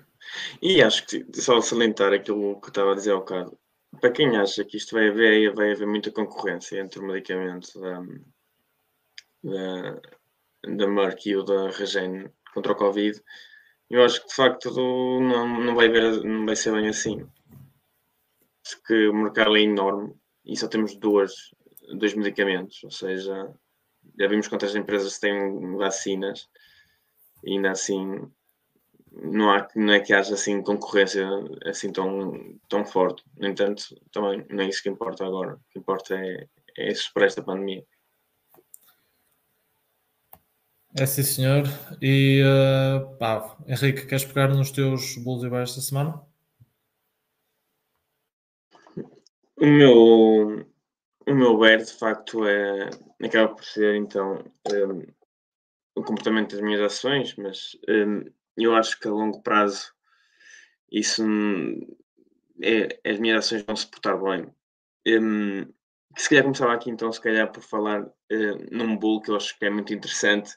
E acho que só salientar aquilo que estava a dizer ao bocado. Para quem acha que isto vai haver, vai haver muita concorrência entre o medicamento da, da, da Merck e o da Regen contra o Covid, eu acho que de facto não, não, vai, haver, não vai ser bem assim. Acho que o mercado é enorme e só temos duas, dois medicamentos, ou seja, já vimos quantas empresas têm vacinas e ainda assim não, há, não é que haja assim concorrência assim tão, tão forte. No entanto, também não é isso que importa agora. O que importa é, é superar esta pandemia. É sim, senhor. E uh, pá, Henrique, queres pegar nos teus bolos e baixos da semana? O meu, o meu bear, de facto, é, acaba por ser então um, o comportamento das minhas ações, mas um, eu acho que a longo prazo isso é, as minhas ações vão se portar bem. Um, se calhar começava aqui então se calhar por falar uh, num bull que eu acho que é muito interessante,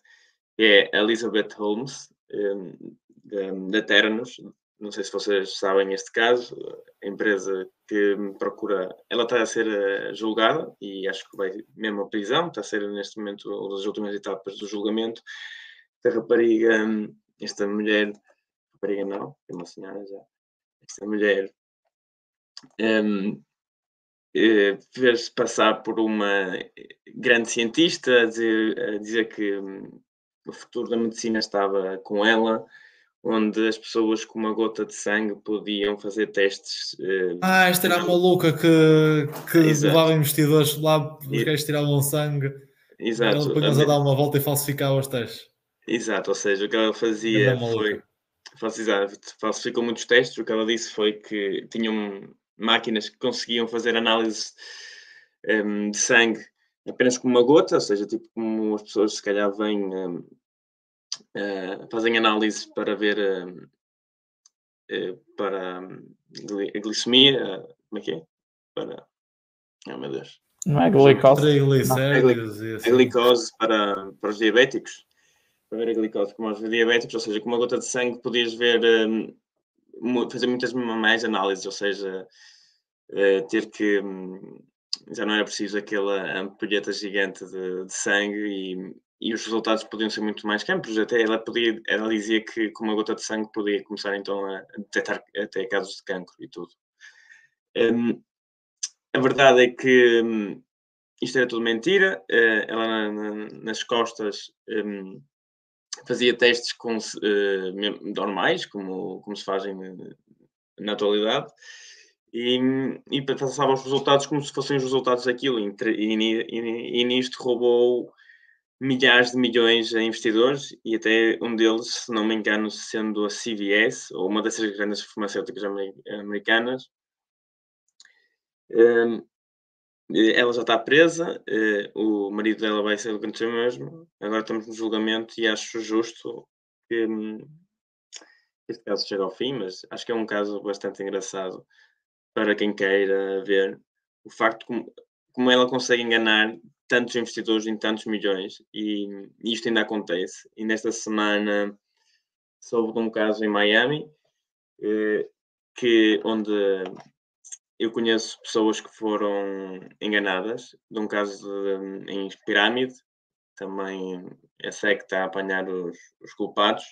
é a Elizabeth Holmes, um, da, Ternos. Não sei se vocês sabem este caso, a empresa que me procura, ela está a ser uh, julgada e acho que vai mesmo à prisão, está a ser neste momento uma das últimas etapas do julgamento. A rapariga esta mulher, rapariga não, é uma senhora já, esta mulher um, eh, fez-se passar por uma grande cientista a dizer, a dizer que um, o futuro da medicina estava com ela, onde as pessoas com uma gota de sangue podiam fazer testes. Uh, ah, esta era a maluca que, que levava investidores lá, os gajos tiravam sangue. Exato. Depois a dar uma volta e falsificava os testes. Exato, ou seja, o que ela fazia foi. Falsificou muitos testes. O que ela disse foi que tinham máquinas que conseguiam fazer análise um, de sangue apenas com uma gota, ou seja, tipo como as pessoas se calhar vêm, um, uh, eh, fazem análise para ver uh, para a glicemia, como é que é? Para. Oh meu Deus. Não é glicose. Não. É, glicose, é glicose para, para os diabéticos para ver a glicose como aos diabéticos, ou seja, com uma gota de sangue podias ver, um, fazer muitas mais análises, ou seja, uh, ter que. Um, já não era preciso aquela ampulheta gigante de, de sangue e, e, os resultados podiam ser muito mais campos. Até ela, podia, ela dizia que com uma gota de sangue podia começar então a detectar até casos de cancro e tudo. Um, a verdade é que um, isto era tudo mentira. Uh, ela na, na, nas costas um, fazia testes com, uh, normais, como, como se fazem na atualidade, e, e passava os resultados como se fossem os resultados daquilo, e, e, e nisto roubou milhares de milhões a investidores e até um deles, se não me engano, sendo a CVS, ou uma dessas grandes farmacêuticas americanas, um, ela já está presa, eh, o marido dela vai ser o mesmo. Agora estamos no julgamento e acho justo que hum, este caso chegue ao fim, mas acho que é um caso bastante engraçado para quem queira ver o facto como, como ela consegue enganar tantos investidores em tantos milhões e, isto ainda acontece. E nesta semana soube de um caso em Miami eh, que onde eu conheço pessoas que foram enganadas, de um caso de, em pirâmide, também SEC está a apanhar os, os culpados,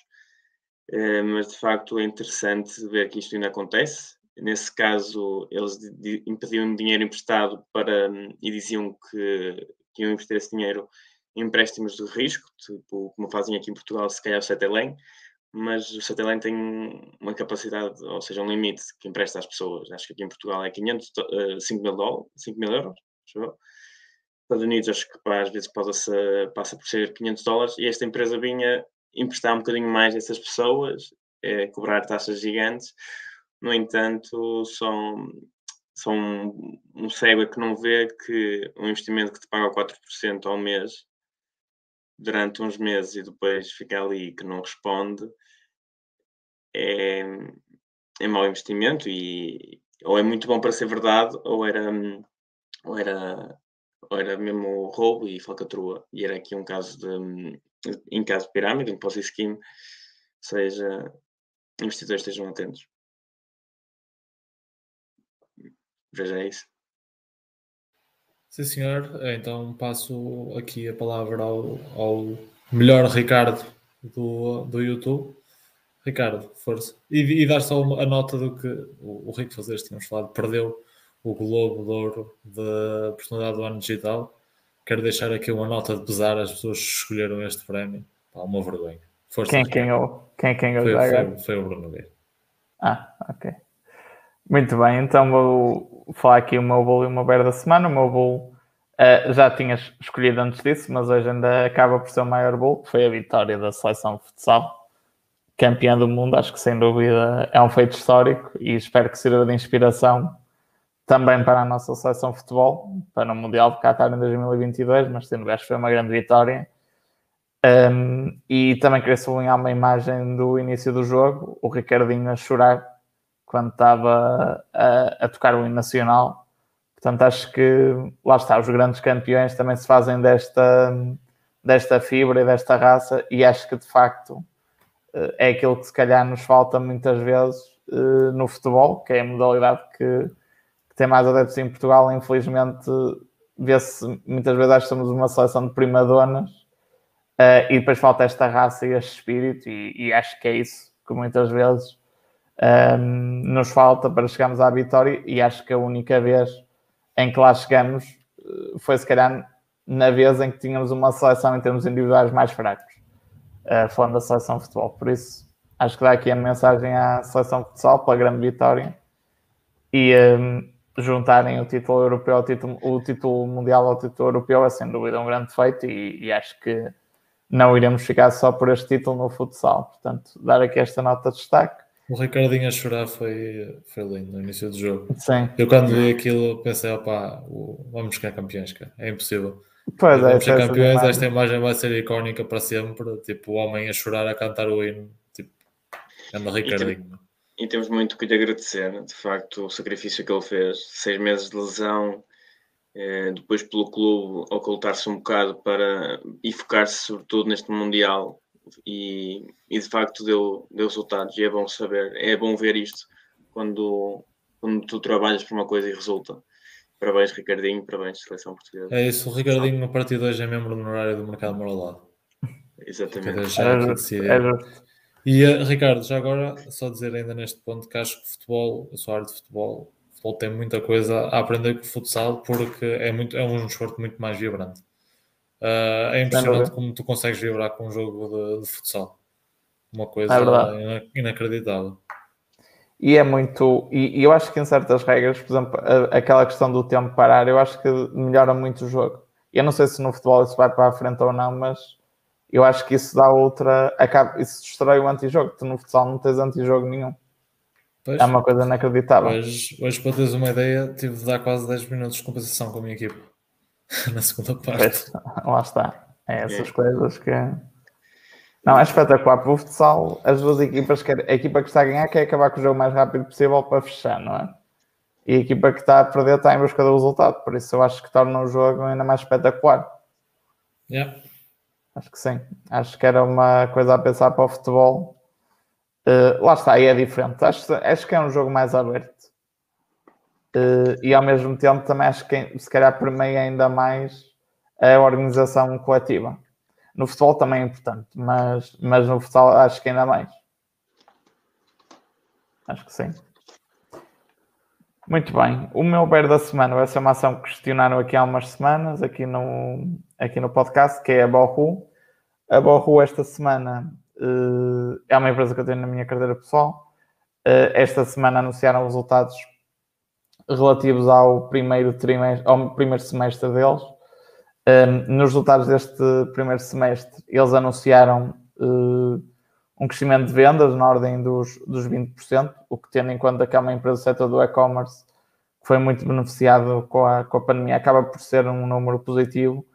eh, mas de facto é interessante ver que isto ainda acontece. Nesse caso, eles impediam dinheiro emprestado para, e diziam que, que iam investir esse dinheiro em empréstimos de risco, tipo, como fazem aqui em Portugal, se calhar o Cetelém, mas o Satellite tem uma capacidade, ou seja, um limite que empresta às pessoas. Acho que aqui em Portugal é 500, uh, 5 mil dólares, 5 mil euros, Nos Estados Unidos acho que às vezes passa, passa por ser 500 dólares e esta empresa vinha emprestar um bocadinho mais a essas pessoas, é, cobrar taxas gigantes. No entanto, são, são um, um cego é que não vê que um investimento que te paga 4% ao mês durante uns meses e depois fica ali que não responde, é, é mau investimento e ou é muito bom para ser verdade ou era, ou era era mesmo roubo e falcatrua. E era aqui um caso de, em caso de pirâmide, um Ponzi Scheme, ou seja, investidores estejam atentos. Veja isso. Sim, senhor. Então passo aqui a palavra ao, ao melhor Ricardo do, do YouTube. Ricardo, força. E, e dar só a nota do que o, o Rico Fazeres tínhamos falado, perdeu o Globo de Ouro da oportunidade do ano digital. Quero deixar aqui uma nota de pesar às pessoas que escolheram este prémio. Pá, uma vergonha. Força, quem, quem, eu, quem, quem eu foi, foi, foi, o Bruno Guerra. Ah, ok. Muito bem, então vou falar aqui o meu bolo e o meu da semana. O meu bolo uh, já tinhas escolhido antes disso, mas hoje ainda acaba por ser o maior bolo, que foi a vitória da seleção de futsal, campeã do mundo. Acho que sem dúvida é um feito histórico e espero que sirva de inspiração também para a nossa seleção de futebol, para o Mundial de Qatar em 2022, mas sendo acho que foi uma grande vitória. Um, e também queria sublinhar uma imagem do início do jogo, o Ricardinho a chorar quando estava a, a tocar o nacional. Portanto, acho que lá está, os grandes campeões também se fazem desta, desta fibra e desta raça, e acho que de facto eh, é aquilo que se calhar nos falta muitas vezes eh, no futebol, que é a modalidade que tem mais adeptos em Portugal, infelizmente vê-se muitas vezes acho que somos uma seleção de primadonas uh, e depois falta esta raça e este espírito e, e acho que é isso que muitas vezes um, nos falta para chegarmos à vitória e acho que a única vez em que lá chegamos uh, foi se calhar na vez em que tínhamos uma seleção em termos individuais mais fracos, uh, falando da seleção de futebol. Por isso, acho que dá aqui a mensagem à seleção de futsal pela grande vitória e um, juntarem o título europeu ao título, o título mundial ao título europeu é sem dúvida um grande feito e, e, acho que não iremos ficar só por este título no futsal. Portanto, dar aqui esta nota de destaque. O Ricardinho a chorar foi, foi lindo no início do jogo. Sim. Eu quando vi aquilo pensei, opá, vamos ficar campeões, cara. é impossível. Pois é, vamos ser campeões, esta imagem vai ser icónica para sempre, tipo o homem a chorar, a cantar o hino, tipo, anda Ricardinho e temos muito que lhe agradecer, de facto, o sacrifício que ele fez. Seis meses de lesão, eh, depois pelo clube ocultar-se um bocado para e focar-se sobretudo neste Mundial e, e, de facto deu, deu resultados e é bom saber, é bom ver isto quando, quando tu trabalhas por uma coisa e resulta. Parabéns Ricardinho, parabéns Seleção Portuguesa. É isso, o Ricardinho no partido hoje é membro honorário do Mercado Moralado. Exatamente. É, é, e uh, Ricardo, já agora, só dizer ainda neste ponto que acho que o futebol, a sua área de futebol, o futebol tem muita coisa a aprender com o futsal porque é, muito, é um desporto muito mais vibrante. Uh, é impressionante como tu consegues vibrar com um jogo de, de futsal. Uma coisa é inacreditável. E é muito. E, e, eu acho que em certas regras, por exemplo, a, aquela questão do tempo parar, eu acho que melhora muito o jogo. Eu não sei se no futebol isso vai para a frente ou não, mas eu acho que isso dá outra. Acaba, isso destrói o antijogo. Tu no futsal não tens antijogo nenhum. Pois, é uma coisa inacreditável. Hoje, hoje, para teres uma ideia, tive de dar quase 10 minutos de compensação com a minha equipe na segunda parte. Pois, lá está. É essas é. coisas que. Não, é espetacular. Para o futsal, as duas equipas, a equipa que está a ganhar quer acabar com o jogo o mais rápido possível para fechar, não é? E a equipa que está a perder está em busca do resultado. Por isso eu acho que torna o jogo ainda mais espetacular. Yeah. Acho que sim. Acho que era uma coisa a pensar para o futebol. Uh, lá está, aí é diferente. Acho, acho que é um jogo mais aberto. Uh, e ao mesmo tempo também acho que se calhar permeia ainda mais a organização coletiva. No futebol também é importante, mas, mas no futebol acho que ainda mais. Acho que sim. Muito bem. O meu bear da semana vai ser uma ação que questionaram aqui há umas semanas, aqui no, aqui no podcast, que é a Borru. A Borru esta semana uh, é uma empresa que eu tenho na minha carteira pessoal. Uh, esta semana anunciaram resultados relativos ao primeiro trimestre, ao primeiro semestre deles. Uh, nos resultados deste primeiro semestre, eles anunciaram um crescimento de vendas na ordem dos, dos 20%, o que tendo em conta que é uma empresa do setor do e-commerce que foi muito beneficiado com a, com a pandemia, acaba por ser um número positivo,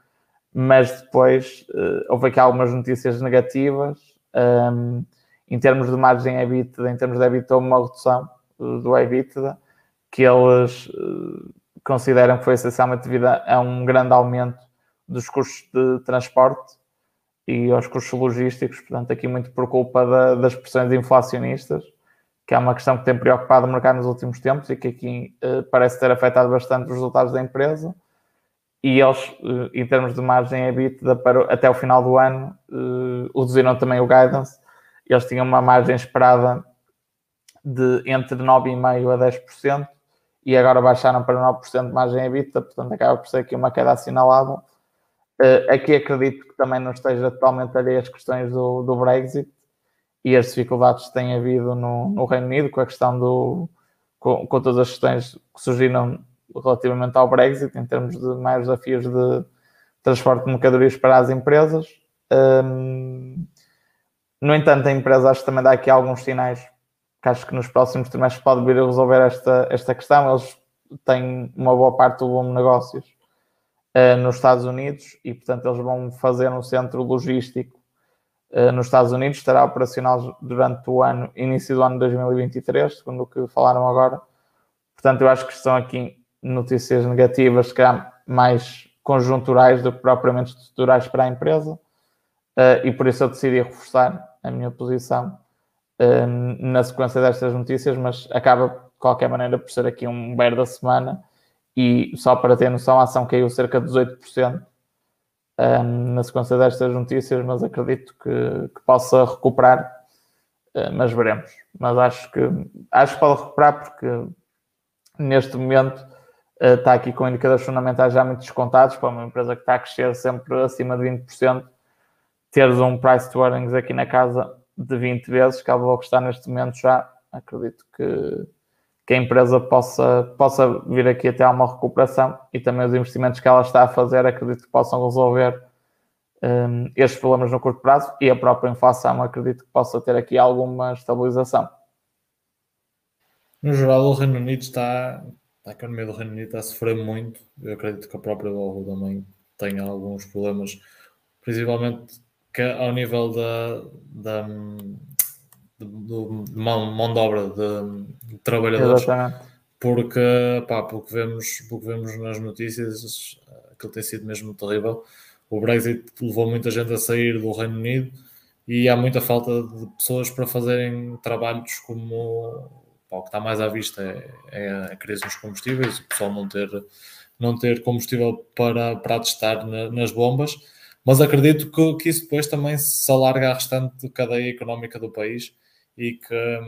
mas depois uh, houve aqui algumas notícias negativas um, em termos de margem EBITDA, em termos de EBITDA, houve uma redução uh, do EBITDA, que eles uh, consideram que foi essencialmente devido a um grande aumento dos custos de transporte e aos custos logísticos, portanto, aqui muito por culpa da, das pressões inflacionistas, que é uma questão que tem preocupado o mercado nos últimos tempos e que aqui uh, parece ter afetado bastante os resultados da empresa. E eles, uh, em termos de margem EBITDA, para, até o final do ano, uh, reduziram também o guidance. Eles tinham uma margem esperada de entre 9,5% a 10% e agora baixaram para 9% de margem EBITDA, portanto acaba por ser aqui uma queda assinalável. Uh, aqui acredito que também não esteja totalmente alheio as questões do, do Brexit e as dificuldades que têm havido no, no Reino Unido com a questão do. Com, com, todas as questões que surgiram relativamente ao Brexit, em termos de mais desafios de transporte de mercadorias para as empresas. Um, no entanto, a empresa acho que também dá aqui alguns sinais que acho que nos próximos trimestres pode vir a resolver esta, esta questão. Eles têm uma boa parte do volume de negócios uh, nos Estados Unidos e, portanto, eles vão fazer um centro logístico uh, nos Estados Unidos, estará operacional durante o ano, início do ano 2023, segundo o que falaram agora. Portanto, eu acho que estão aqui notícias negativas, se calhar mais conjunturais do que propriamente estruturais para a empresa, uh, e por isso eu decidi reforçar a minha posição na sequência destas notícias, mas acaba de qualquer maneira por ser aqui um bear da semana. E só para ter noção, a ação caiu cerca de 18% um, na sequência destas notícias, mas acredito que, que possa recuperar, uh, mas veremos. Mas acho que acho que pode recuperar porque neste momento uh, está aqui com indicadores fundamentais já muito descontados para uma empresa que está a crescer sempre acima de 20%, teres um price to earnings aqui na casa de 20 vezes, que é que está neste momento já, acredito que, que a empresa possa, possa vir aqui até a uma recuperação e também os investimentos que ela está a fazer, acredito que possam resolver um, estes problemas no curto prazo e a própria inflação, acredito que possa ter aqui alguma estabilização. No geral, o Reino Unido está, a economia do Reino Unido está a sofrer muito. Eu acredito que a própria Volvo também tenha alguns problemas, principalmente que ao nível da, da de mão, mão de obra de, de trabalhadores, Exatamente. porque, pá, porque, vemos, porque vemos nas notícias, aquilo tem sido mesmo terrível. O Brexit levou muita gente a sair do Reino Unido e há muita falta de pessoas para fazerem trabalhos como pá, o que está mais à vista é, é a crise nos combustíveis, o pessoal não ter, não ter combustível para, para testar na, nas bombas mas acredito que, que isso depois também se alarga à restante cadeia económica do país e que,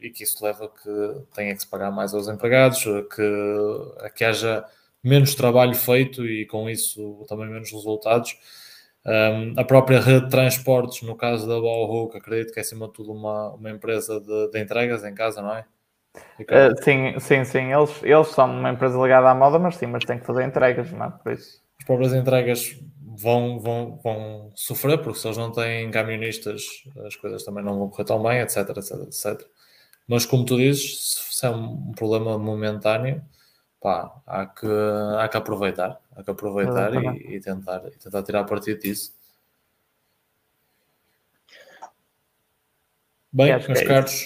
e que isso leva a que tenha que se pagar mais aos empregados, que, a que haja menos trabalho feito e com isso também menos resultados. Um, a própria rede de transportes, no caso da Bauhu, que acredito que é acima de tudo uma, uma empresa de, de entregas em casa, não é? Uh, sim, sim, sim. Eles, eles são uma empresa ligada à moda, mas sim, mas têm que fazer entregas, não é? Por isso. As próprias entregas vão, vão, vão sofrer, porque se eles não têm camionistas, as coisas também não vão correr tão bem, etc, etc, etc. Mas como tu dizes, se é um problema momentâneo, pá, há que, há que aproveitar, há que aproveitar e, e, tentar, e tentar tirar partido disso. Bem, meus é caros,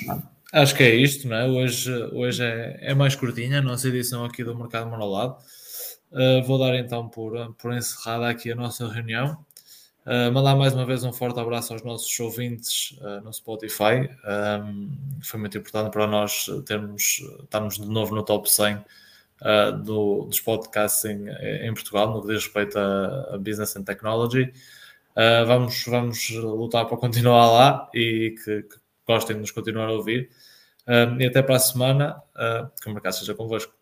acho que é isto, não é? Hoje, hoje é, é mais curtinha a nossa edição aqui do Mercado Monolado. Uh, vou dar então por, por encerrada aqui a nossa reunião. Uh, mandar mais uma vez um forte abraço aos nossos ouvintes uh, no Spotify. Um, foi muito importante para nós termos, estarmos de novo no top 100 uh, do, dos podcasts em, em, Portugal, no que diz respeito a, a Business and Technology. vamos, vamos lutar para continuar lá e que, que gostem de nos continuar a ouvir. e até para a semana, que o mercado seja convosco.